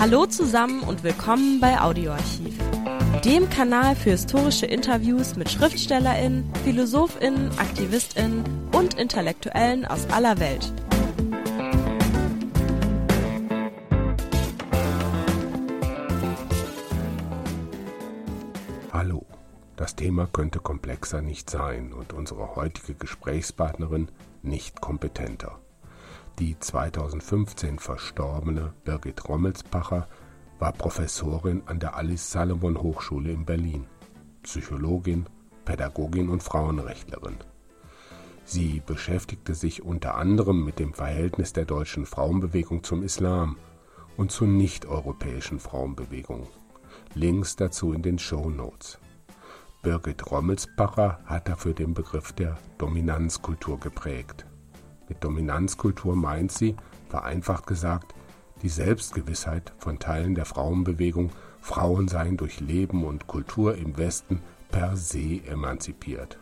Hallo zusammen und willkommen bei Audioarchiv, dem Kanal für historische Interviews mit Schriftstellerinnen, Philosophinnen, Aktivistinnen und Intellektuellen aus aller Welt. Hallo, das Thema könnte komplexer nicht sein und unsere heutige Gesprächspartnerin nicht kompetenter. Die 2015 verstorbene Birgit Rommelsbacher war Professorin an der Alice Salomon Hochschule in Berlin, Psychologin, Pädagogin und Frauenrechtlerin. Sie beschäftigte sich unter anderem mit dem Verhältnis der deutschen Frauenbewegung zum Islam und zu nicht-europäischen Frauenbewegungen. Links dazu in den Show Notes. Birgit Rommelsbacher hat dafür den Begriff der Dominanzkultur geprägt. Mit Dominanzkultur meint sie, vereinfacht gesagt, die Selbstgewissheit von Teilen der Frauenbewegung, Frauen seien durch Leben und Kultur im Westen per se emanzipiert.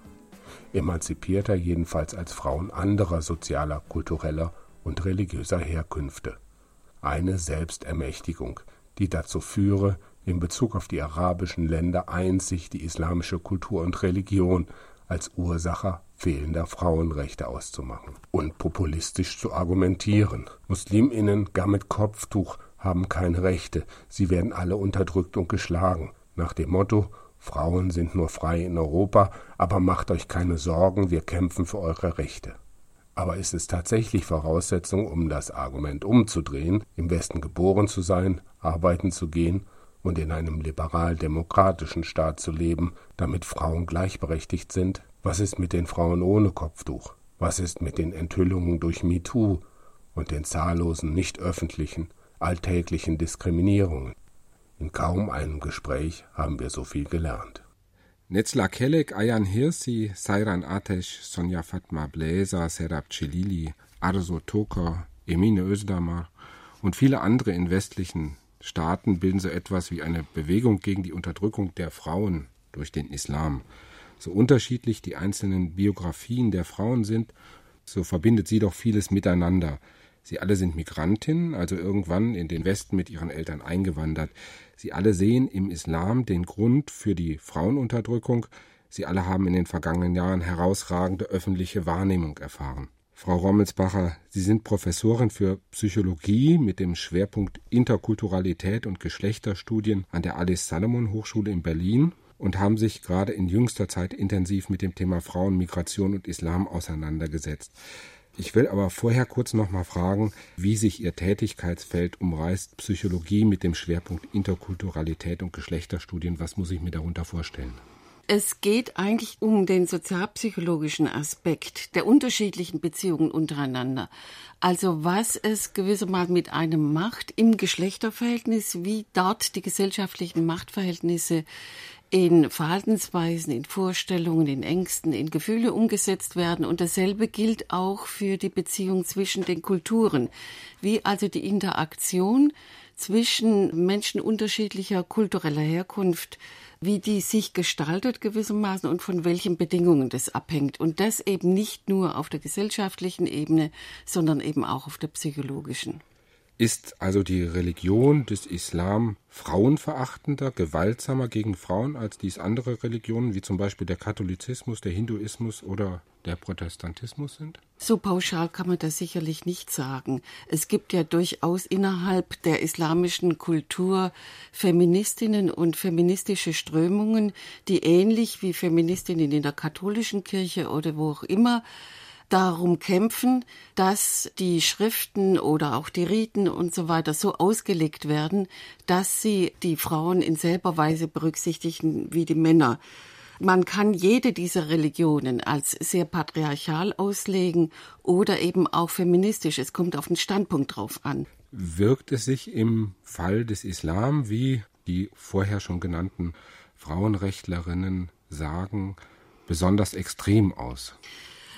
Emanzipierter jedenfalls als Frauen anderer sozialer, kultureller und religiöser Herkünfte. Eine Selbstermächtigung, die dazu führe, in Bezug auf die arabischen Länder einzig die islamische Kultur und Religion als Ursacher fehlender Frauenrechte auszumachen und populistisch zu argumentieren. Musliminnen gar mit Kopftuch haben keine Rechte, sie werden alle unterdrückt und geschlagen, nach dem Motto Frauen sind nur frei in Europa, aber macht euch keine Sorgen, wir kämpfen für eure Rechte. Aber ist es tatsächlich Voraussetzung, um das Argument umzudrehen, im Westen geboren zu sein, arbeiten zu gehen und in einem liberal-demokratischen Staat zu leben, damit Frauen gleichberechtigt sind? Was ist mit den Frauen ohne Kopftuch? Was ist mit den Enthüllungen durch MeToo und den zahllosen nicht öffentlichen, alltäglichen Diskriminierungen? In kaum einem Gespräch haben wir so viel gelernt. Netzla Kelek, Ayan Hirsi, Sairan Atesh, Sonja Fatma Bläser, Serap Celili, Arzo Toker, Emine Özdamar und viele andere in westlichen Staaten bilden so etwas wie eine Bewegung gegen die Unterdrückung der Frauen durch den Islam. So unterschiedlich die einzelnen Biografien der Frauen sind, so verbindet sie doch vieles miteinander. Sie alle sind Migrantinnen, also irgendwann in den Westen mit ihren Eltern eingewandert. Sie alle sehen im Islam den Grund für die Frauenunterdrückung. Sie alle haben in den vergangenen Jahren herausragende öffentliche Wahrnehmung erfahren. Frau Rommelsbacher, Sie sind Professorin für Psychologie mit dem Schwerpunkt Interkulturalität und Geschlechterstudien an der Alice Salomon Hochschule in Berlin und haben sich gerade in jüngster Zeit intensiv mit dem Thema Frauen, Migration und Islam auseinandergesetzt. Ich will aber vorher kurz noch mal fragen, wie sich Ihr Tätigkeitsfeld umreißt, Psychologie mit dem Schwerpunkt Interkulturalität und Geschlechterstudien. Was muss ich mir darunter vorstellen? Es geht eigentlich um den sozialpsychologischen Aspekt der unterschiedlichen Beziehungen untereinander. Also was es gewissermaßen mit einem macht im Geschlechterverhältnis, wie dort die gesellschaftlichen Machtverhältnisse in Verhaltensweisen, in Vorstellungen, in Ängsten, in Gefühle umgesetzt werden. Und dasselbe gilt auch für die Beziehung zwischen den Kulturen, wie also die Interaktion zwischen Menschen unterschiedlicher kultureller Herkunft wie die sich gestaltet gewissermaßen und von welchen Bedingungen das abhängt. Und das eben nicht nur auf der gesellschaftlichen Ebene, sondern eben auch auf der psychologischen. Ist also die Religion des Islam frauenverachtender, gewaltsamer gegen Frauen als dies andere Religionen, wie zum Beispiel der Katholizismus, der Hinduismus oder der Protestantismus sind? So pauschal kann man das sicherlich nicht sagen. Es gibt ja durchaus innerhalb der islamischen Kultur Feministinnen und feministische Strömungen, die ähnlich wie Feministinnen in der katholischen Kirche oder wo auch immer darum kämpfen, dass die Schriften oder auch die Riten und so weiter so ausgelegt werden, dass sie die Frauen in selber Weise berücksichtigen wie die Männer. Man kann jede dieser Religionen als sehr patriarchal auslegen oder eben auch feministisch. Es kommt auf den Standpunkt drauf an. Wirkt es sich im Fall des Islam, wie die vorher schon genannten Frauenrechtlerinnen sagen, besonders extrem aus?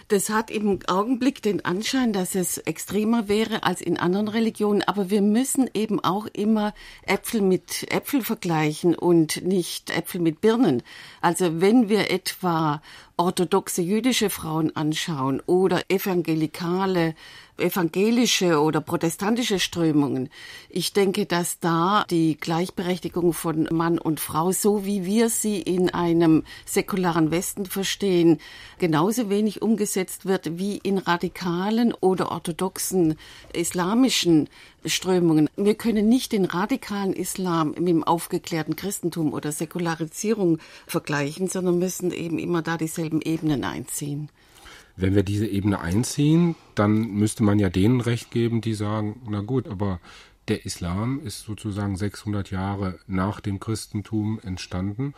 Das hat im Augenblick den Anschein, dass es extremer wäre als in anderen Religionen, aber wir müssen eben auch immer Äpfel mit Äpfel vergleichen und nicht Äpfel mit Birnen. Also wenn wir etwa orthodoxe jüdische Frauen anschauen oder evangelikale evangelische oder protestantische Strömungen. Ich denke, dass da die Gleichberechtigung von Mann und Frau, so wie wir sie in einem säkularen Westen verstehen, genauso wenig umgesetzt wird wie in radikalen oder orthodoxen islamischen Strömungen. Wir können nicht den radikalen Islam mit dem aufgeklärten Christentum oder Säkularisierung vergleichen, sondern müssen eben immer da dieselben Ebenen einziehen. Wenn wir diese Ebene einziehen, dann müsste man ja denen recht geben, die sagen, na gut, aber der Islam ist sozusagen 600 Jahre nach dem Christentum entstanden.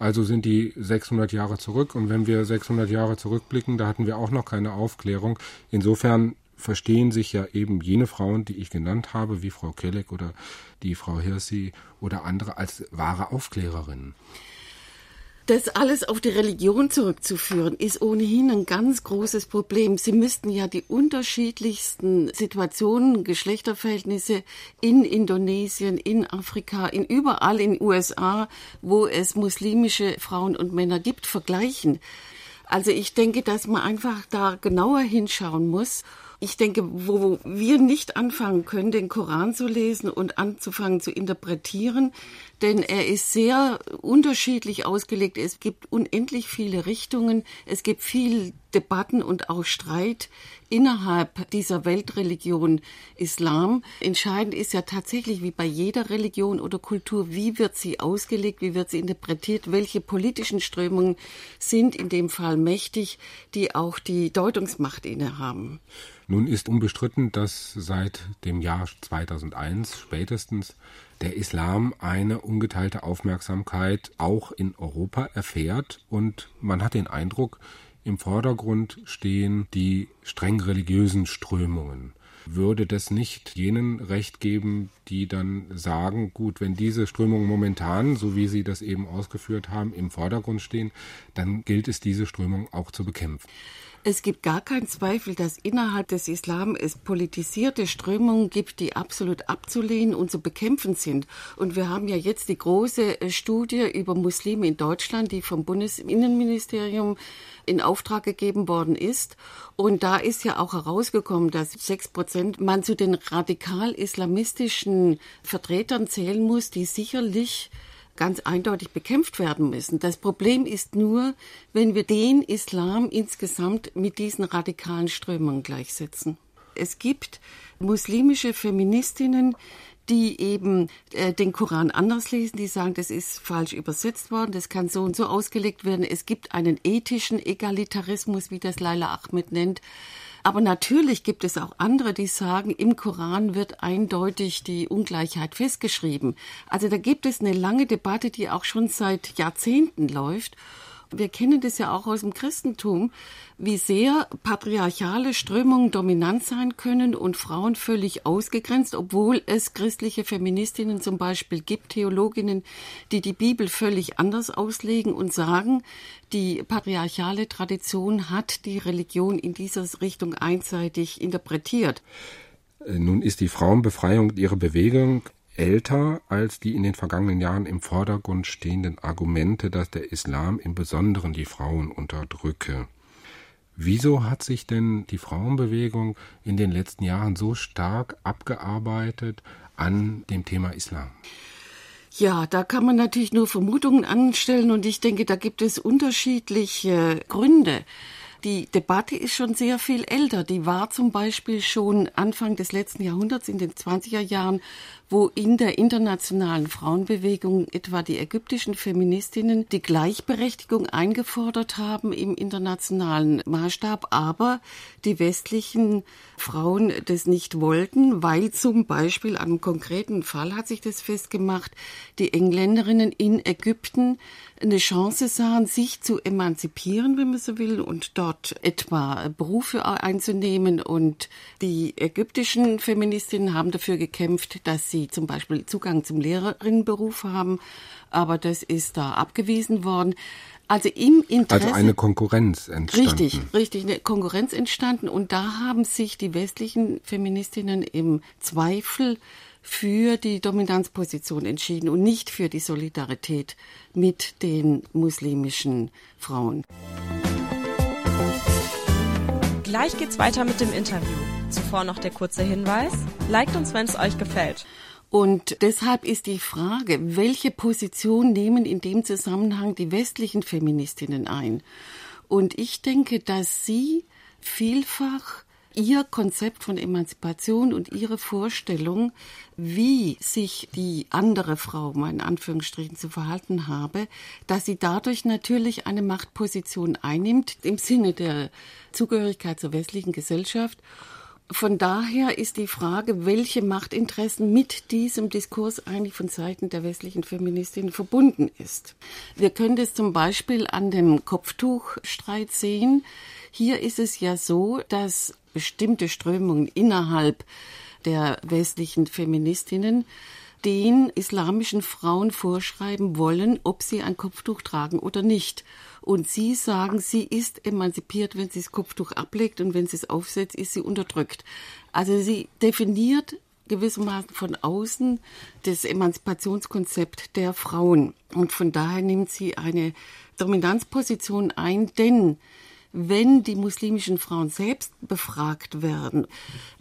Also sind die 600 Jahre zurück. Und wenn wir 600 Jahre zurückblicken, da hatten wir auch noch keine Aufklärung. Insofern verstehen sich ja eben jene Frauen, die ich genannt habe, wie Frau Kelleck oder die Frau Hirsi oder andere, als wahre Aufklärerinnen. Das alles auf die Religion zurückzuführen, ist ohnehin ein ganz großes Problem. Sie müssten ja die unterschiedlichsten Situationen, Geschlechterverhältnisse in Indonesien, in Afrika, in überall in USA, wo es muslimische Frauen und Männer gibt, vergleichen. Also ich denke, dass man einfach da genauer hinschauen muss ich denke, wo wir nicht anfangen können, den Koran zu lesen und anzufangen zu interpretieren, denn er ist sehr unterschiedlich ausgelegt. Es gibt unendlich viele Richtungen, es gibt viel Debatten und auch Streit innerhalb dieser Weltreligion Islam. Entscheidend ist ja tatsächlich, wie bei jeder Religion oder Kultur, wie wird sie ausgelegt, wie wird sie interpretiert, welche politischen Strömungen sind in dem Fall mächtig, die auch die Deutungsmacht innehaben. Nun ist unbestritten, dass seit dem Jahr 2001 spätestens der Islam eine ungeteilte Aufmerksamkeit auch in Europa erfährt und man hat den Eindruck, im Vordergrund stehen die streng religiösen Strömungen. Würde das nicht jenen Recht geben, die dann sagen, gut, wenn diese Strömungen momentan, so wie Sie das eben ausgeführt haben, im Vordergrund stehen, dann gilt es, diese Strömung auch zu bekämpfen? Es gibt gar keinen Zweifel, dass innerhalb des Islam es politisierte Strömungen gibt, die absolut abzulehnen und zu bekämpfen sind. Und wir haben ja jetzt die große äh, Studie über Muslime in Deutschland, die vom Bundesinnenministerium in Auftrag gegeben worden ist. Und da ist ja auch herausgekommen, dass sechs Prozent man zu den radikal-islamistischen Vertretern zählen muss, die sicherlich ganz eindeutig bekämpft werden müssen. Das Problem ist nur, wenn wir den Islam insgesamt mit diesen radikalen Strömungen gleichsetzen. Es gibt muslimische Feministinnen, die eben äh, den Koran anders lesen, die sagen, das ist falsch übersetzt worden, das kann so und so ausgelegt werden. Es gibt einen ethischen Egalitarismus, wie das Laila Ahmed nennt. Aber natürlich gibt es auch andere, die sagen, im Koran wird eindeutig die Ungleichheit festgeschrieben. Also da gibt es eine lange Debatte, die auch schon seit Jahrzehnten läuft. Wir kennen das ja auch aus dem Christentum, wie sehr patriarchale Strömungen dominant sein können und Frauen völlig ausgegrenzt, obwohl es christliche Feministinnen zum Beispiel gibt, Theologinnen, die die Bibel völlig anders auslegen und sagen, die patriarchale Tradition hat die Religion in dieser Richtung einseitig interpretiert. Nun ist die Frauenbefreiung ihre Bewegung älter als die in den vergangenen Jahren im Vordergrund stehenden Argumente, dass der Islam im Besonderen die Frauen unterdrücke. Wieso hat sich denn die Frauenbewegung in den letzten Jahren so stark abgearbeitet an dem Thema Islam? Ja, da kann man natürlich nur Vermutungen anstellen und ich denke, da gibt es unterschiedliche Gründe. Die Debatte ist schon sehr viel älter. Die war zum Beispiel schon Anfang des letzten Jahrhunderts, in den 20er Jahren, wo in der internationalen Frauenbewegung etwa die ägyptischen Feministinnen die Gleichberechtigung eingefordert haben im internationalen Maßstab, aber die westlichen Frauen das nicht wollten, weil zum Beispiel an einem konkreten Fall hat sich das festgemacht, die Engländerinnen in Ägypten eine Chance sahen, sich zu emanzipieren, wenn man so will, und dort etwa Berufe einzunehmen. Und die ägyptischen Feministinnen haben dafür gekämpft, dass sie zum Beispiel Zugang zum Lehrerinnenberuf haben. Aber das ist da abgewiesen worden. Also im Interesse. Also eine Konkurrenz entstanden. Richtig, richtig, eine Konkurrenz entstanden. Und da haben sich die westlichen Feministinnen im Zweifel für die Dominanzposition entschieden und nicht für die Solidarität mit den muslimischen Frauen. Gleich geht's weiter mit dem Interview. Zuvor noch der kurze Hinweis. Liked uns, wenn es euch gefällt. Und deshalb ist die Frage, welche Position nehmen in dem Zusammenhang die westlichen Feministinnen ein? Und ich denke, dass sie vielfach ihr Konzept von Emanzipation und ihre Vorstellung, wie sich die andere Frau, mal in Anführungsstrichen, zu verhalten habe, dass sie dadurch natürlich eine Machtposition einnimmt im Sinne der Zugehörigkeit zur westlichen Gesellschaft von daher ist die Frage, welche Machtinteressen mit diesem Diskurs eigentlich von Seiten der westlichen Feministinnen verbunden ist. Wir können das zum Beispiel an dem Kopftuchstreit sehen. Hier ist es ja so, dass bestimmte Strömungen innerhalb der westlichen Feministinnen den islamischen Frauen vorschreiben wollen, ob sie ein Kopftuch tragen oder nicht. Und sie sagen, sie ist emanzipiert, wenn sie das Kopftuch ablegt und wenn sie es aufsetzt, ist sie unterdrückt. Also sie definiert gewissermaßen von außen das Emanzipationskonzept der Frauen. Und von daher nimmt sie eine Dominanzposition ein, denn wenn die muslimischen Frauen selbst befragt werden.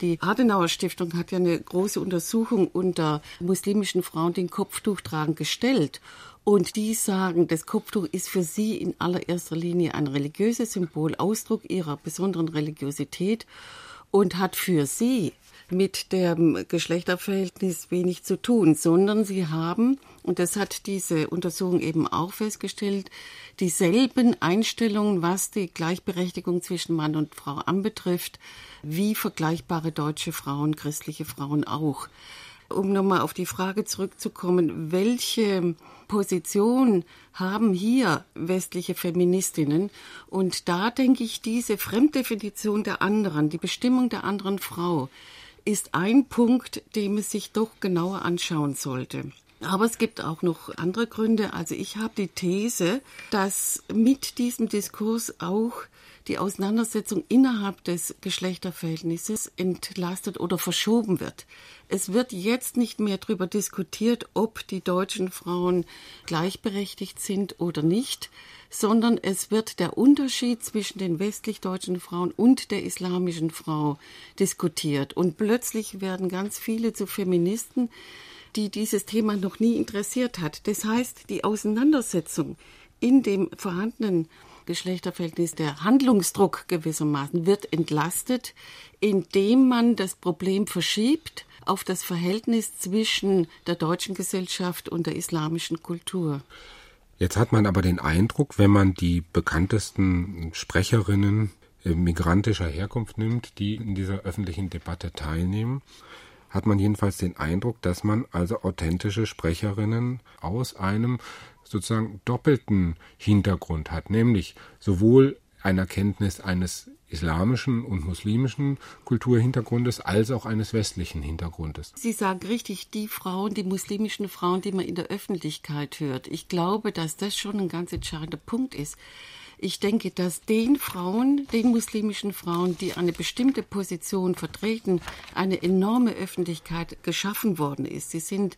Die Adenauer Stiftung hat ja eine große Untersuchung unter muslimischen Frauen, die ein Kopftuch tragen, gestellt. Und die sagen, das Kopftuch ist für sie in allererster Linie ein religiöses Symbol, Ausdruck ihrer besonderen Religiosität und hat für sie mit dem Geschlechterverhältnis wenig zu tun, sondern sie haben, und das hat diese Untersuchung eben auch festgestellt, dieselben Einstellungen, was die Gleichberechtigung zwischen Mann und Frau anbetrifft, wie vergleichbare deutsche Frauen, christliche Frauen auch. Um nochmal auf die Frage zurückzukommen, welche Position haben hier westliche Feministinnen? Und da denke ich, diese Fremddefinition der anderen, die Bestimmung der anderen Frau, ist ein Punkt, den man sich doch genauer anschauen sollte. Aber es gibt auch noch andere Gründe. Also ich habe die These, dass mit diesem Diskurs auch die Auseinandersetzung innerhalb des Geschlechterverhältnisses entlastet oder verschoben wird. Es wird jetzt nicht mehr darüber diskutiert, ob die deutschen Frauen gleichberechtigt sind oder nicht, sondern es wird der Unterschied zwischen den westlich deutschen Frauen und der islamischen Frau diskutiert. Und plötzlich werden ganz viele zu Feministen, die dieses Thema noch nie interessiert hat. Das heißt, die Auseinandersetzung in dem vorhandenen Geschlechterverhältnis, der Handlungsdruck gewissermaßen wird entlastet, indem man das Problem verschiebt auf das Verhältnis zwischen der deutschen Gesellschaft und der islamischen Kultur. Jetzt hat man aber den Eindruck, wenn man die bekanntesten Sprecherinnen äh, migrantischer Herkunft nimmt, die in dieser öffentlichen Debatte teilnehmen, hat man jedenfalls den Eindruck, dass man also authentische Sprecherinnen aus einem sozusagen doppelten Hintergrund hat, nämlich sowohl einer Kenntnis eines islamischen und muslimischen Kulturhintergrundes als auch eines westlichen Hintergrundes. Sie sagen richtig, die Frauen, die muslimischen Frauen, die man in der Öffentlichkeit hört. Ich glaube, dass das schon ein ganz entscheidender Punkt ist. Ich denke, dass den Frauen, den muslimischen Frauen, die eine bestimmte Position vertreten, eine enorme Öffentlichkeit geschaffen worden ist. Sie sind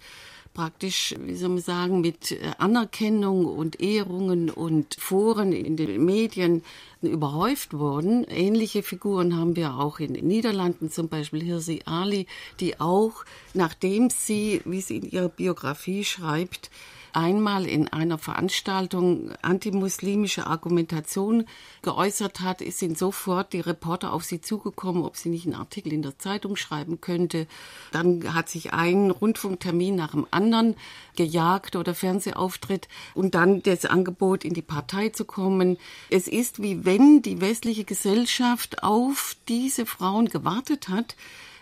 praktisch, wie soll man sagen, mit äh, Anerkennung und Ehrungen und Foren in den Medien überhäuft worden. Ähnliche Figuren haben wir auch in den Niederlanden, zum Beispiel Hirsi Ali, die auch, nachdem sie, wie sie in ihrer Biografie schreibt, einmal in einer Veranstaltung antimuslimische Argumentation geäußert hat, ist sind sofort die Reporter auf sie zugekommen, ob sie nicht einen Artikel in der Zeitung schreiben könnte. Dann hat sich ein Rundfunktermin nach dem anderen gejagt oder Fernsehauftritt und dann das Angebot, in die Partei zu kommen. Es ist wie wenn die westliche Gesellschaft auf diese Frauen gewartet hat,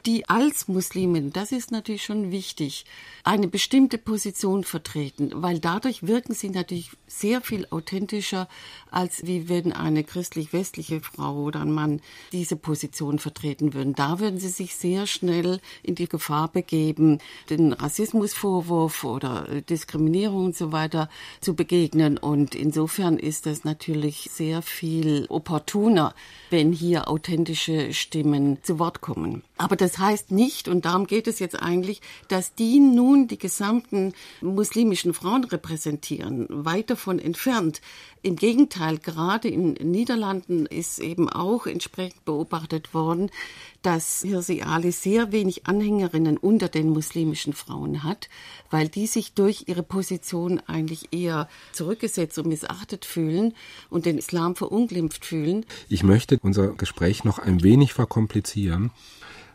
die als Muslimin, das ist natürlich schon wichtig, eine bestimmte Position vertreten, weil dadurch wirken sie natürlich sehr viel authentischer, als wie wenn eine christlich-westliche Frau oder ein Mann diese Position vertreten würden. Da würden sie sich sehr schnell in die Gefahr begeben, den Rassismusvorwurf oder Diskriminierung und so weiter zu begegnen. Und insofern ist das natürlich sehr viel opportuner, wenn hier authentische Stimmen zu Wort kommen. Aber das Das heißt nicht, und darum geht es jetzt eigentlich, dass die nun die gesamten muslimischen Frauen repräsentieren, weit davon entfernt. Im Gegenteil, gerade in den Niederlanden ist eben auch entsprechend beobachtet worden, dass Hirsi Ali sehr wenig Anhängerinnen unter den muslimischen Frauen hat, weil die sich durch ihre Position eigentlich eher zurückgesetzt und missachtet fühlen und den Islam verunglimpft fühlen. Ich möchte unser Gespräch noch ein wenig verkomplizieren,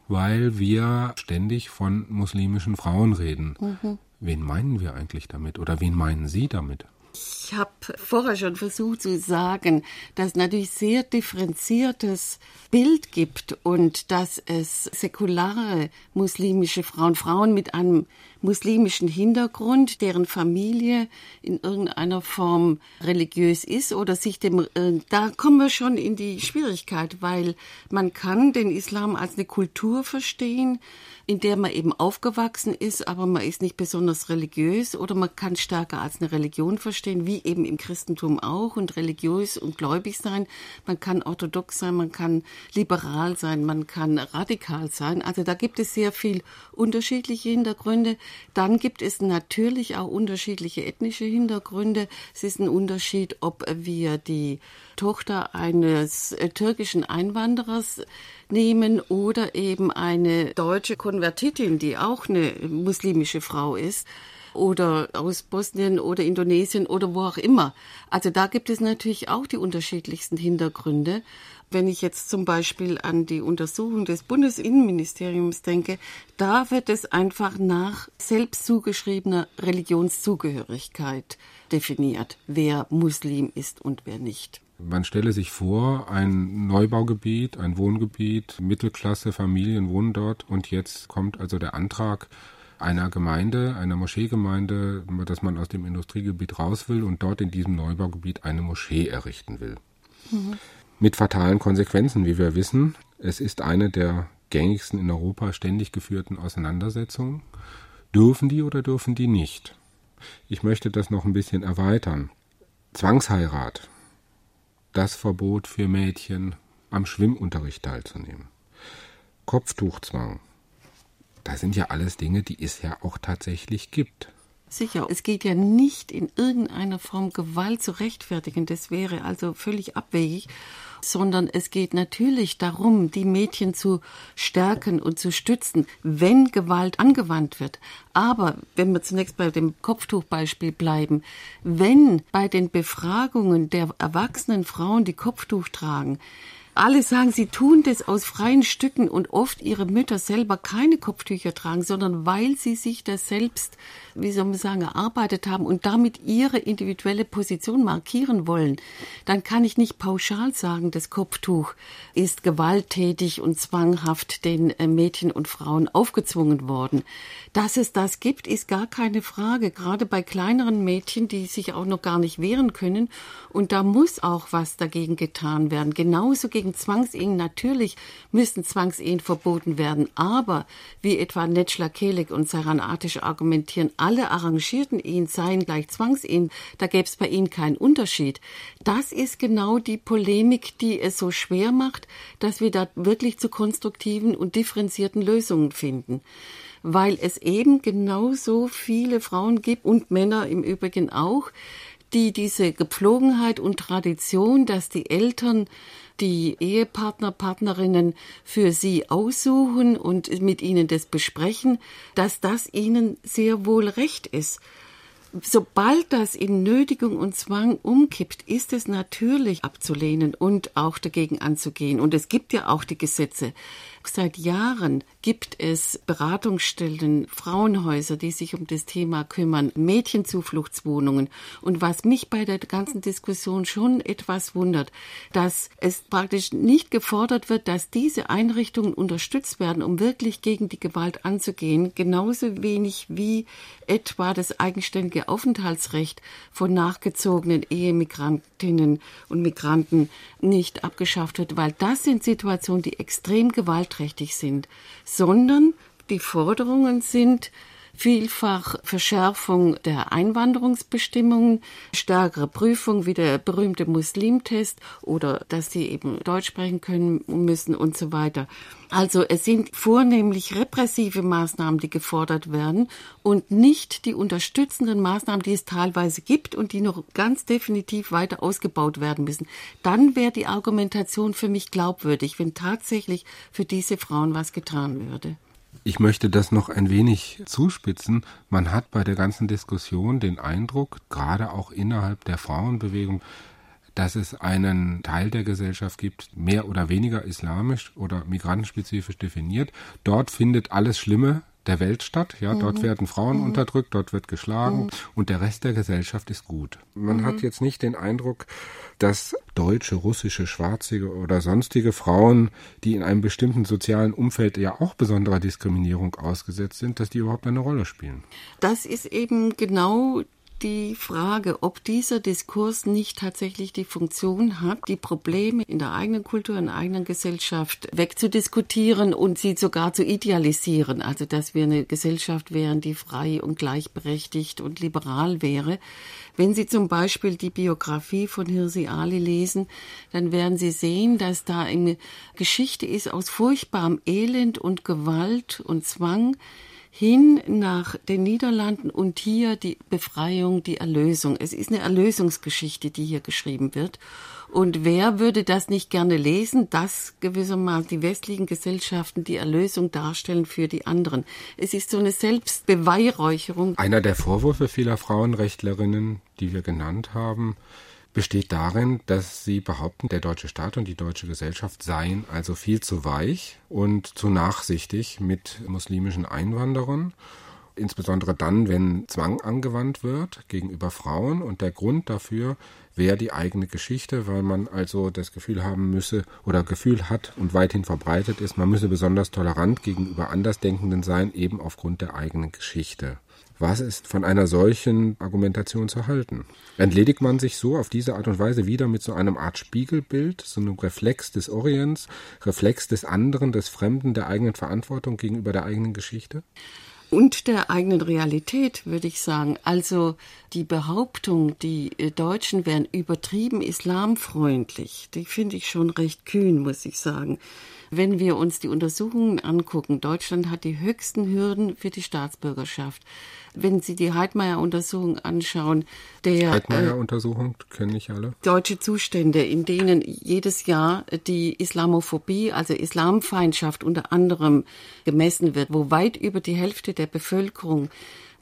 weil wir ständig von muslimischen Frauen reden. Mhm. Wen meinen wir eigentlich damit oder wen meinen Sie damit? Ich habe vorher schon versucht zu sagen, dass es natürlich sehr differenziertes Bild gibt und dass es säkulare muslimische Frauen, Frauen mit einem muslimischen Hintergrund, deren Familie in irgendeiner Form religiös ist oder sich dem, äh, da kommen wir schon in die Schwierigkeit, weil man kann den Islam als eine Kultur verstehen, in der man eben aufgewachsen ist, aber man ist nicht besonders religiös oder man kann stärker als eine Religion verstehen, wie eben im Christentum auch und religiös und gläubig sein. Man kann orthodox sein, man kann liberal sein, man kann radikal sein. Also da gibt es sehr viel unterschiedliche Hintergründe. Dann gibt es natürlich auch unterschiedliche ethnische Hintergründe. Es ist ein Unterschied, ob wir die Tochter eines äh, türkischen Einwanderers nehmen oder eben eine deutsche Konvertitin, die auch eine muslimische Frau ist oder aus Bosnien oder Indonesien oder wo auch immer. Also da gibt es natürlich auch die unterschiedlichsten Hintergründe. Wenn ich jetzt zum Beispiel an die Untersuchung des Bundesinnenministeriums denke, da wird es einfach nach selbst zugeschriebener Religionszugehörigkeit definiert, wer Muslim ist und wer nicht. Man stelle sich vor, ein Neubaugebiet, ein Wohngebiet, Mittelklasse, Familien wohnen dort und jetzt kommt also der Antrag einer Gemeinde, einer Moscheegemeinde, dass man aus dem Industriegebiet raus will und dort in diesem Neubaugebiet eine Moschee errichten will. Mhm. Mit fatalen Konsequenzen, wie wir wissen. Es ist eine der gängigsten in Europa ständig geführten Auseinandersetzungen. Dürfen die oder dürfen die nicht? Ich möchte das noch ein bisschen erweitern. Zwangsheirat das Verbot für Mädchen am Schwimmunterricht teilzunehmen. Kopftuchzwang. Da sind ja alles Dinge, die es ja auch tatsächlich gibt. Sicher, es geht ja nicht in irgendeiner Form Gewalt zu rechtfertigen. Das wäre also völlig abwegig sondern es geht natürlich darum, die Mädchen zu stärken und zu stützen, wenn Gewalt angewandt wird. Aber wenn wir zunächst bei dem Kopftuchbeispiel bleiben, wenn bei den Befragungen der erwachsenen Frauen, die Kopftuch tragen, alle sagen, sie tun das aus freien Stücken und oft ihre Mütter selber keine Kopftücher tragen, sondern weil sie sich das selbst, wie soll man sagen, erarbeitet haben und damit ihre individuelle Position markieren wollen. Dann kann ich nicht pauschal sagen, das Kopftuch ist gewalttätig und zwanghaft den äh, Mädchen und Frauen aufgezwungen worden. Dass es das gibt, ist gar keine Frage, gerade bei kleineren Mädchen, die sich auch noch gar nicht wehren können. Und da muss auch was dagegen getan werden. Genauso gegen Zwangsehen. Natürlich müssen Zwangsehen verboten werden. Aber, wie etwa Netschler Kelig und Saran Atisch argumentieren, alle arrangierten Ehen seien gleich Zwangsehen. Da gäbe es bei ihnen keinen Unterschied. Das ist genau die Polemik, die es so schwer macht, dass wir da wirklich zu konstruktiven und differenzierten Lösungen finden weil es eben genauso viele Frauen gibt und Männer im Übrigen auch, die diese Gepflogenheit und Tradition, dass die Eltern die Ehepartner, Partnerinnen für sie aussuchen und mit ihnen das besprechen, dass das ihnen sehr wohl recht ist. Sobald das in Nötigung und Zwang umkippt, ist es natürlich abzulehnen und auch dagegen anzugehen. Und es gibt ja auch die Gesetze. Seit Jahren gibt es Beratungsstellen, Frauenhäuser, die sich um das Thema kümmern, Mädchenzufluchtswohnungen. Und was mich bei der ganzen Diskussion schon etwas wundert, dass es praktisch nicht gefordert wird, dass diese Einrichtungen unterstützt werden, um wirklich gegen die Gewalt anzugehen, genauso wenig wie etwa das eigenständige Aufenthaltsrecht von nachgezogenen Ehemigrantinnen und Migranten nicht abgeschafft wird, weil das sind Situationen, die extrem gewalttätig sind, sondern die Forderungen sind vielfach Verschärfung der Einwanderungsbestimmungen, stärkere Prüfung wie der berühmte Muslimtest oder dass sie eben Deutsch sprechen können müssen und so weiter. Also es sind vornehmlich repressive Maßnahmen, die gefordert werden und nicht die unterstützenden Maßnahmen, die es teilweise gibt und die noch ganz definitiv weiter ausgebaut werden müssen. Dann wäre die Argumentation für mich glaubwürdig, wenn tatsächlich für diese Frauen was getan würde. Ich möchte das noch ein wenig zuspitzen. Man hat bei der ganzen Diskussion den Eindruck, gerade auch innerhalb der Frauenbewegung, dass es einen Teil der Gesellschaft gibt, mehr oder weniger islamisch oder migrantenspezifisch definiert. Dort findet alles Schlimme der Welt statt. Ja, mhm. dort werden Frauen mhm. unterdrückt, dort wird geschlagen mhm. und der Rest der Gesellschaft ist gut. Man hat mhm. jetzt nicht den Eindruck, dass deutsche, russische, schwarzige oder sonstige Frauen, die in einem bestimmten sozialen Umfeld ja auch besonderer Diskriminierung ausgesetzt sind, dass die überhaupt eine Rolle spielen. Das ist eben genau die Frage, ob dieser Diskurs nicht tatsächlich die Funktion hat, die Probleme in der eigenen Kultur, in der eigenen Gesellschaft wegzudiskutieren und sie sogar zu idealisieren. Also, dass wir eine Gesellschaft wären, die frei und gleichberechtigt und liberal wäre. Wenn Sie zum Beispiel die Biografie von Hirsi Ali lesen, dann werden Sie sehen, dass da eine Geschichte ist aus furchtbarem Elend und Gewalt und Zwang, hin nach den Niederlanden und hier die Befreiung, die Erlösung. Es ist eine Erlösungsgeschichte, die hier geschrieben wird. Und wer würde das nicht gerne lesen, dass gewissermaßen die westlichen Gesellschaften die Erlösung darstellen für die anderen? Es ist so eine Selbstbeweihräucherung. Einer der Vorwürfe vieler Frauenrechtlerinnen, die wir genannt haben, besteht darin, dass sie behaupten, der deutsche Staat und die deutsche Gesellschaft seien also viel zu weich und zu nachsichtig mit muslimischen Einwanderern. Insbesondere dann, wenn Zwang angewandt wird gegenüber Frauen. Und der Grund dafür wäre die eigene Geschichte, weil man also das Gefühl haben müsse oder Gefühl hat und weithin verbreitet ist, man müsse besonders tolerant gegenüber Andersdenkenden sein, eben aufgrund der eigenen Geschichte. Was ist von einer solchen Argumentation zu halten? Entledigt man sich so auf diese Art und Weise wieder mit so einem Art Spiegelbild, so einem Reflex des Orients, Reflex des anderen, des Fremden, der eigenen Verantwortung gegenüber der eigenen Geschichte? und der eigenen Realität, würde ich sagen. Also die Behauptung, die äh, Deutschen wären übertrieben islamfreundlich, die finde ich schon recht kühn, muss ich sagen. Wenn wir uns die Untersuchungen angucken, Deutschland hat die höchsten Hürden für die Staatsbürgerschaft. Wenn Sie die Heidmeier-Untersuchung anschauen, der Heidmeier-Untersuchung äh, kenne ich alle. Deutsche Zustände, in denen jedes Jahr die Islamophobie, also Islamfeindschaft unter anderem gemessen wird, wo weit über die Hälfte der Bevölkerung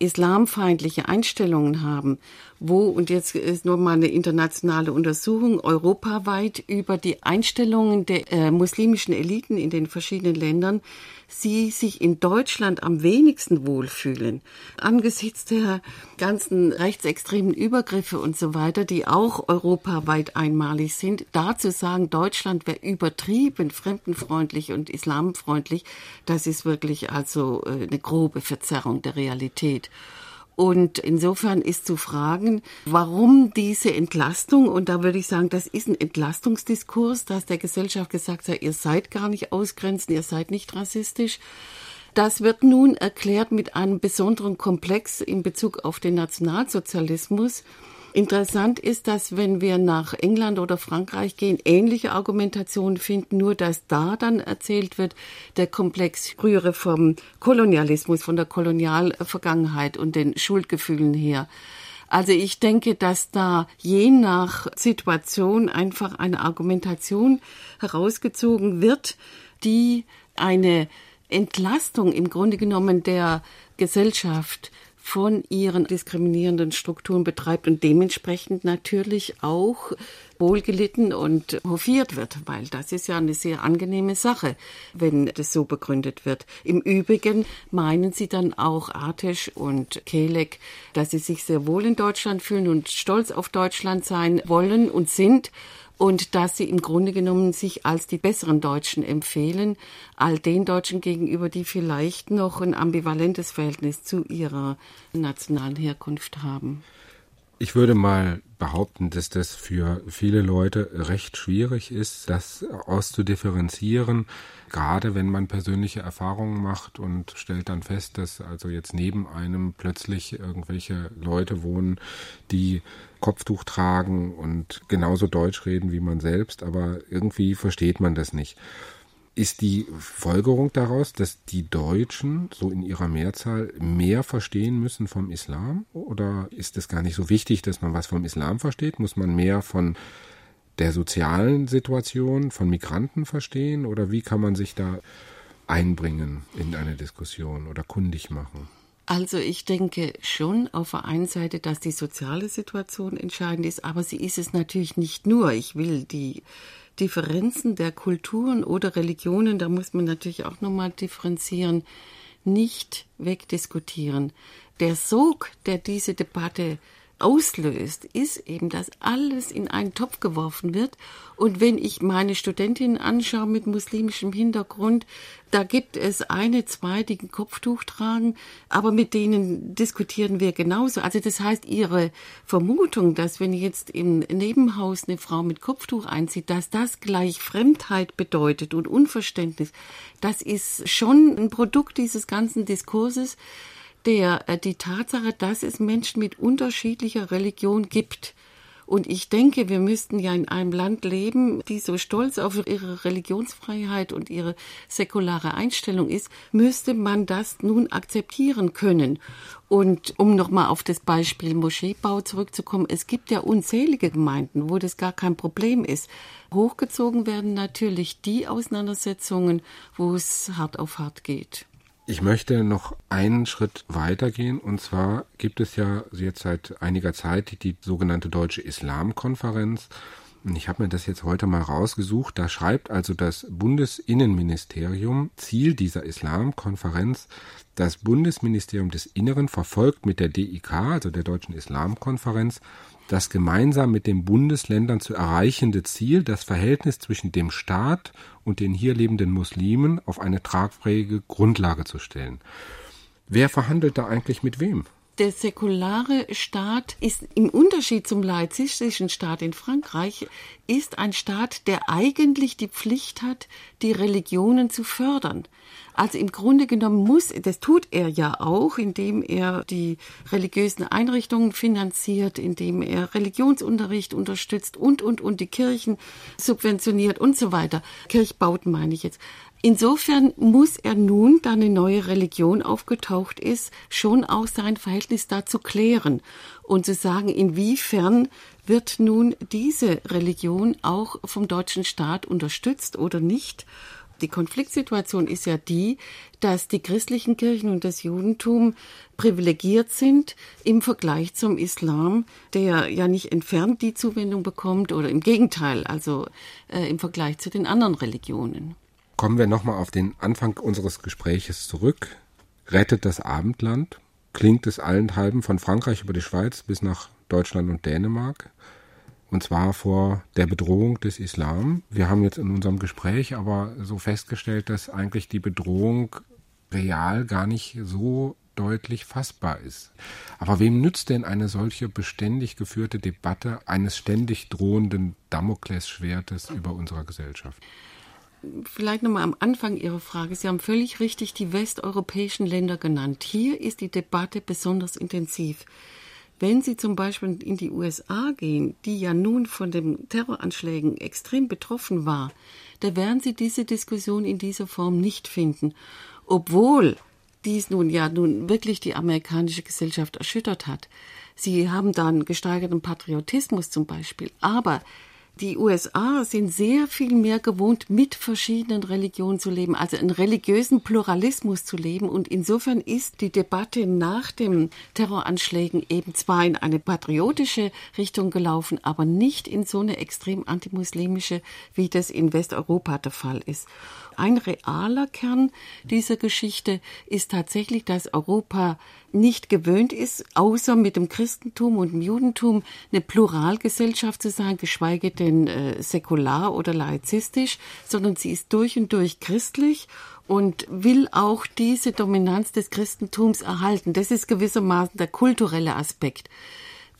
islamfeindliche Einstellungen haben, wo, und jetzt ist nur mal eine internationale Untersuchung, europaweit über die Einstellungen der äh, muslimischen Eliten in den verschiedenen Ländern, sie sich in Deutschland am wenigsten wohlfühlen. Angesichts der ganzen rechtsextremen Übergriffe und so weiter, die auch europaweit einmalig sind, da zu sagen, Deutschland wäre übertrieben fremdenfreundlich und islamfreundlich, das ist wirklich also äh, eine grobe Verzerrung der Realität. Und insofern ist zu fragen, warum diese Entlastung, und da würde ich sagen, das ist ein Entlastungsdiskurs, dass der Gesellschaft gesagt hat, ihr seid gar nicht ausgrenzend, ihr seid nicht rassistisch. Das wird nun erklärt mit einem besonderen Komplex in Bezug auf den Nationalsozialismus. Interessant ist, dass wenn wir nach England oder Frankreich gehen, ähnliche Argumentationen finden, nur dass da dann erzählt wird, der Komplex rühre vom Kolonialismus, von der Kolonialvergangenheit und den Schuldgefühlen her. Also ich denke, dass da je nach Situation einfach eine Argumentation herausgezogen wird, die eine Entlastung im Grunde genommen der Gesellschaft von ihren diskriminierenden Strukturen betreibt und dementsprechend natürlich auch wohlgelitten und hofiert wird, weil das ist ja eine sehr angenehme Sache, wenn das so begründet wird. Im Übrigen meinen sie dann auch Artesch und Kelek, dass sie sich sehr wohl in Deutschland fühlen und stolz auf Deutschland sein wollen und sind und dass sie im Grunde genommen sich als die besseren Deutschen empfehlen, all den Deutschen gegenüber, die vielleicht noch ein ambivalentes Verhältnis zu ihrer nationalen Herkunft haben. Ich würde mal behaupten, dass das für viele Leute recht schwierig ist, das auszudifferenzieren, gerade wenn man persönliche Erfahrungen macht und stellt dann fest, dass also jetzt neben einem plötzlich irgendwelche Leute wohnen, die Kopftuch tragen und genauso Deutsch reden wie man selbst, aber irgendwie versteht man das nicht. Ist die Folgerung daraus, dass die Deutschen so in ihrer Mehrzahl mehr verstehen müssen vom Islam? Oder ist es gar nicht so wichtig, dass man was vom Islam versteht? Muss man mehr von der sozialen Situation von Migranten verstehen? Oder wie kann man sich da einbringen in eine Diskussion oder kundig machen? Also ich denke schon auf der einen Seite, dass die soziale Situation entscheidend ist, aber sie ist es natürlich nicht nur. Ich will die Differenzen der Kulturen oder Religionen, da muss man natürlich auch nochmal differenzieren, nicht wegdiskutieren. Der Sog, der diese Debatte auslöst, ist eben, dass alles in einen Topf geworfen wird. Und wenn ich meine Studentinnen anschaue mit muslimischem Hintergrund, da gibt es eine, zwei, die ein Kopftuch tragen, aber mit denen diskutieren wir genauso. Also das heißt, ihre Vermutung, dass wenn jetzt im Nebenhaus eine Frau mit Kopftuch einzieht, dass das gleich Fremdheit bedeutet und Unverständnis, das ist schon ein Produkt dieses ganzen Diskurses der äh, die Tatsache, dass es Menschen mit unterschiedlicher Religion gibt. Und ich denke, wir müssten ja in einem Land leben, die so stolz auf ihre Religionsfreiheit und ihre säkulare Einstellung ist, müsste man das nun akzeptieren können. Und um nochmal auf das Beispiel Moscheebau zurückzukommen, es gibt ja unzählige Gemeinden, wo das gar kein Problem ist. Hochgezogen werden natürlich die Auseinandersetzungen, wo es hart auf hart geht. Ich möchte noch einen Schritt weitergehen und zwar gibt es ja jetzt seit einiger Zeit die sogenannte Deutsche Islamkonferenz. Und ich habe mir das jetzt heute mal rausgesucht. Da schreibt also das Bundesinnenministerium, Ziel dieser Islamkonferenz, das Bundesministerium des Inneren verfolgt mit der DIK, also der Deutschen Islamkonferenz, das gemeinsam mit den Bundesländern zu erreichende Ziel, das Verhältnis zwischen dem Staat und den hier lebenden Muslimen auf eine tragfähige Grundlage zu stellen. Wer verhandelt da eigentlich mit wem? Der säkulare Staat ist im Unterschied zum laizistischen Staat in Frankreich, ist ein Staat, der eigentlich die Pflicht hat, die Religionen zu fördern. Also im Grunde genommen muss, das tut er ja auch, indem er die religiösen Einrichtungen finanziert, indem er Religionsunterricht unterstützt und, und, und die Kirchen subventioniert und so weiter. Kirchbauten meine ich jetzt. Insofern muss er nun, da eine neue Religion aufgetaucht ist, schon auch sein Verhältnis dazu klären und zu sagen, inwiefern wird nun diese Religion auch vom deutschen Staat unterstützt oder nicht. Die Konfliktsituation ist ja die, dass die christlichen Kirchen und das Judentum privilegiert sind im Vergleich zum Islam, der ja nicht entfernt die Zuwendung bekommt oder im Gegenteil, also äh, im Vergleich zu den anderen Religionen. Kommen wir nochmal auf den Anfang unseres Gespräches zurück. Rettet das Abendland? Klingt es allenthalben von Frankreich über die Schweiz bis nach Deutschland und Dänemark? Und zwar vor der Bedrohung des Islam. Wir haben jetzt in unserem Gespräch aber so festgestellt, dass eigentlich die Bedrohung real gar nicht so deutlich fassbar ist. Aber wem nützt denn eine solche beständig geführte Debatte eines ständig drohenden Damoklesschwertes über unserer Gesellschaft? vielleicht nochmal am Anfang Ihrer Frage. Sie haben völlig richtig die westeuropäischen Länder genannt. Hier ist die Debatte besonders intensiv. Wenn Sie zum Beispiel in die USA gehen, die ja nun von den Terroranschlägen extrem betroffen war, da werden Sie diese Diskussion in dieser Form nicht finden. Obwohl dies nun ja nun wirklich die amerikanische Gesellschaft erschüttert hat. Sie haben dann gesteigerten Patriotismus zum Beispiel. Aber die USA sind sehr viel mehr gewohnt, mit verschiedenen Religionen zu leben, also einen religiösen Pluralismus zu leben. Und insofern ist die Debatte nach den Terroranschlägen eben zwar in eine patriotische Richtung gelaufen, aber nicht in so eine extrem antimuslimische, wie das in Westeuropa der Fall ist. Ein realer Kern dieser Geschichte ist tatsächlich, dass Europa nicht gewöhnt ist, außer mit dem Christentum und dem Judentum eine Pluralgesellschaft zu sein, geschweige denn äh, säkular oder laizistisch, sondern sie ist durch und durch christlich und will auch diese Dominanz des Christentums erhalten. Das ist gewissermaßen der kulturelle Aspekt.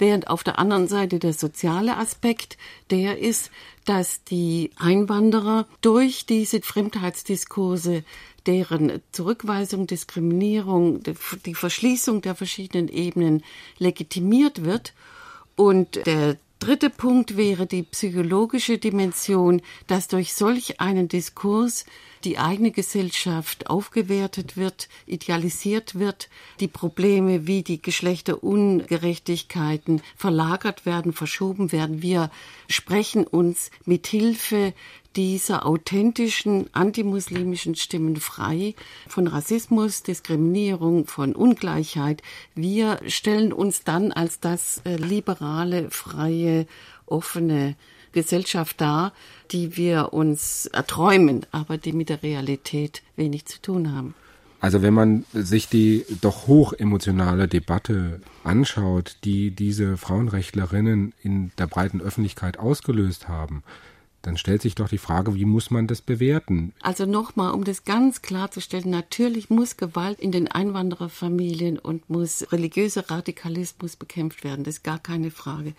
Während auf der anderen Seite der soziale Aspekt der ist, dass die Einwanderer durch diese Fremdheitsdiskurse deren Zurückweisung, Diskriminierung, die Verschließung der verschiedenen Ebenen legitimiert wird. Und der dritte Punkt wäre die psychologische Dimension, dass durch solch einen Diskurs die eigene Gesellschaft aufgewertet wird, idealisiert wird, die Probleme wie die Geschlechterungerechtigkeiten verlagert werden, verschoben werden. Wir sprechen uns mit Hilfe dieser authentischen antimuslimischen Stimmen frei von Rassismus, Diskriminierung, von Ungleichheit. Wir stellen uns dann als das äh, liberale, freie, offene Gesellschaft dar, die wir uns erträumen, aber die mit der Realität wenig zu tun haben. Also wenn man sich die doch hoch emotionale Debatte anschaut, die diese Frauenrechtlerinnen in der breiten Öffentlichkeit ausgelöst haben, dann stellt sich doch die Frage, wie muss man das bewerten? Also nochmal, um das ganz klarzustellen, natürlich muss Gewalt in den Einwandererfamilien und muss religiöser Radikalismus bekämpft werden, das ist gar keine Frage.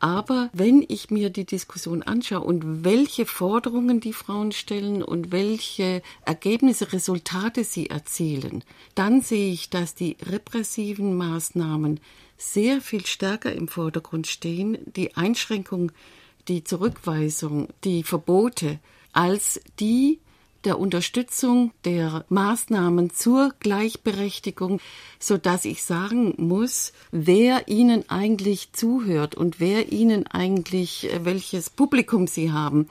Aber wenn ich mir die Diskussion anschaue und welche Forderungen die Frauen stellen und welche Ergebnisse, Resultate sie erzielen, dann sehe ich, dass die repressiven Maßnahmen sehr viel stärker im Vordergrund stehen, die Einschränkung, die Zurückweisung, die Verbote, als die der Unterstützung der Maßnahmen zur Gleichberechtigung, so dass ich sagen muss, wer ihnen eigentlich zuhört und wer ihnen eigentlich äh, welches Publikum sie haben.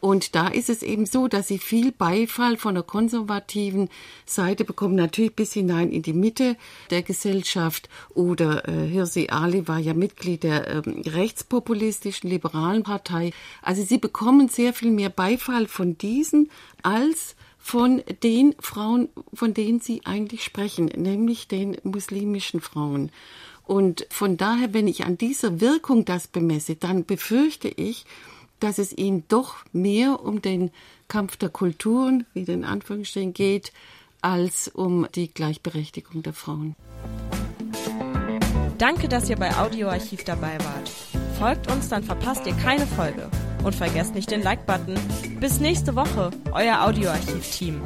Und da ist es eben so, dass sie viel Beifall von der konservativen Seite bekommen, natürlich bis hinein in die Mitte der Gesellschaft. Oder äh, Hirsi Ali war ja Mitglied der äh, rechtspopulistischen liberalen Partei. Also sie bekommen sehr viel mehr Beifall von diesen als von den Frauen, von denen Sie eigentlich sprechen, nämlich den muslimischen Frauen. Und von daher, wenn ich an dieser Wirkung das bemesse, dann befürchte ich, dass es ihnen doch mehr um den Kampf der Kulturen, wie in Anführungsstrichen geht, als um die Gleichberechtigung der Frauen. Danke, dass ihr bei Audioarchiv dabei wart. Folgt uns, dann verpasst ihr keine Folge. Und vergesst nicht den Like-Button. Bis nächste Woche, euer Audioarchiv-Team.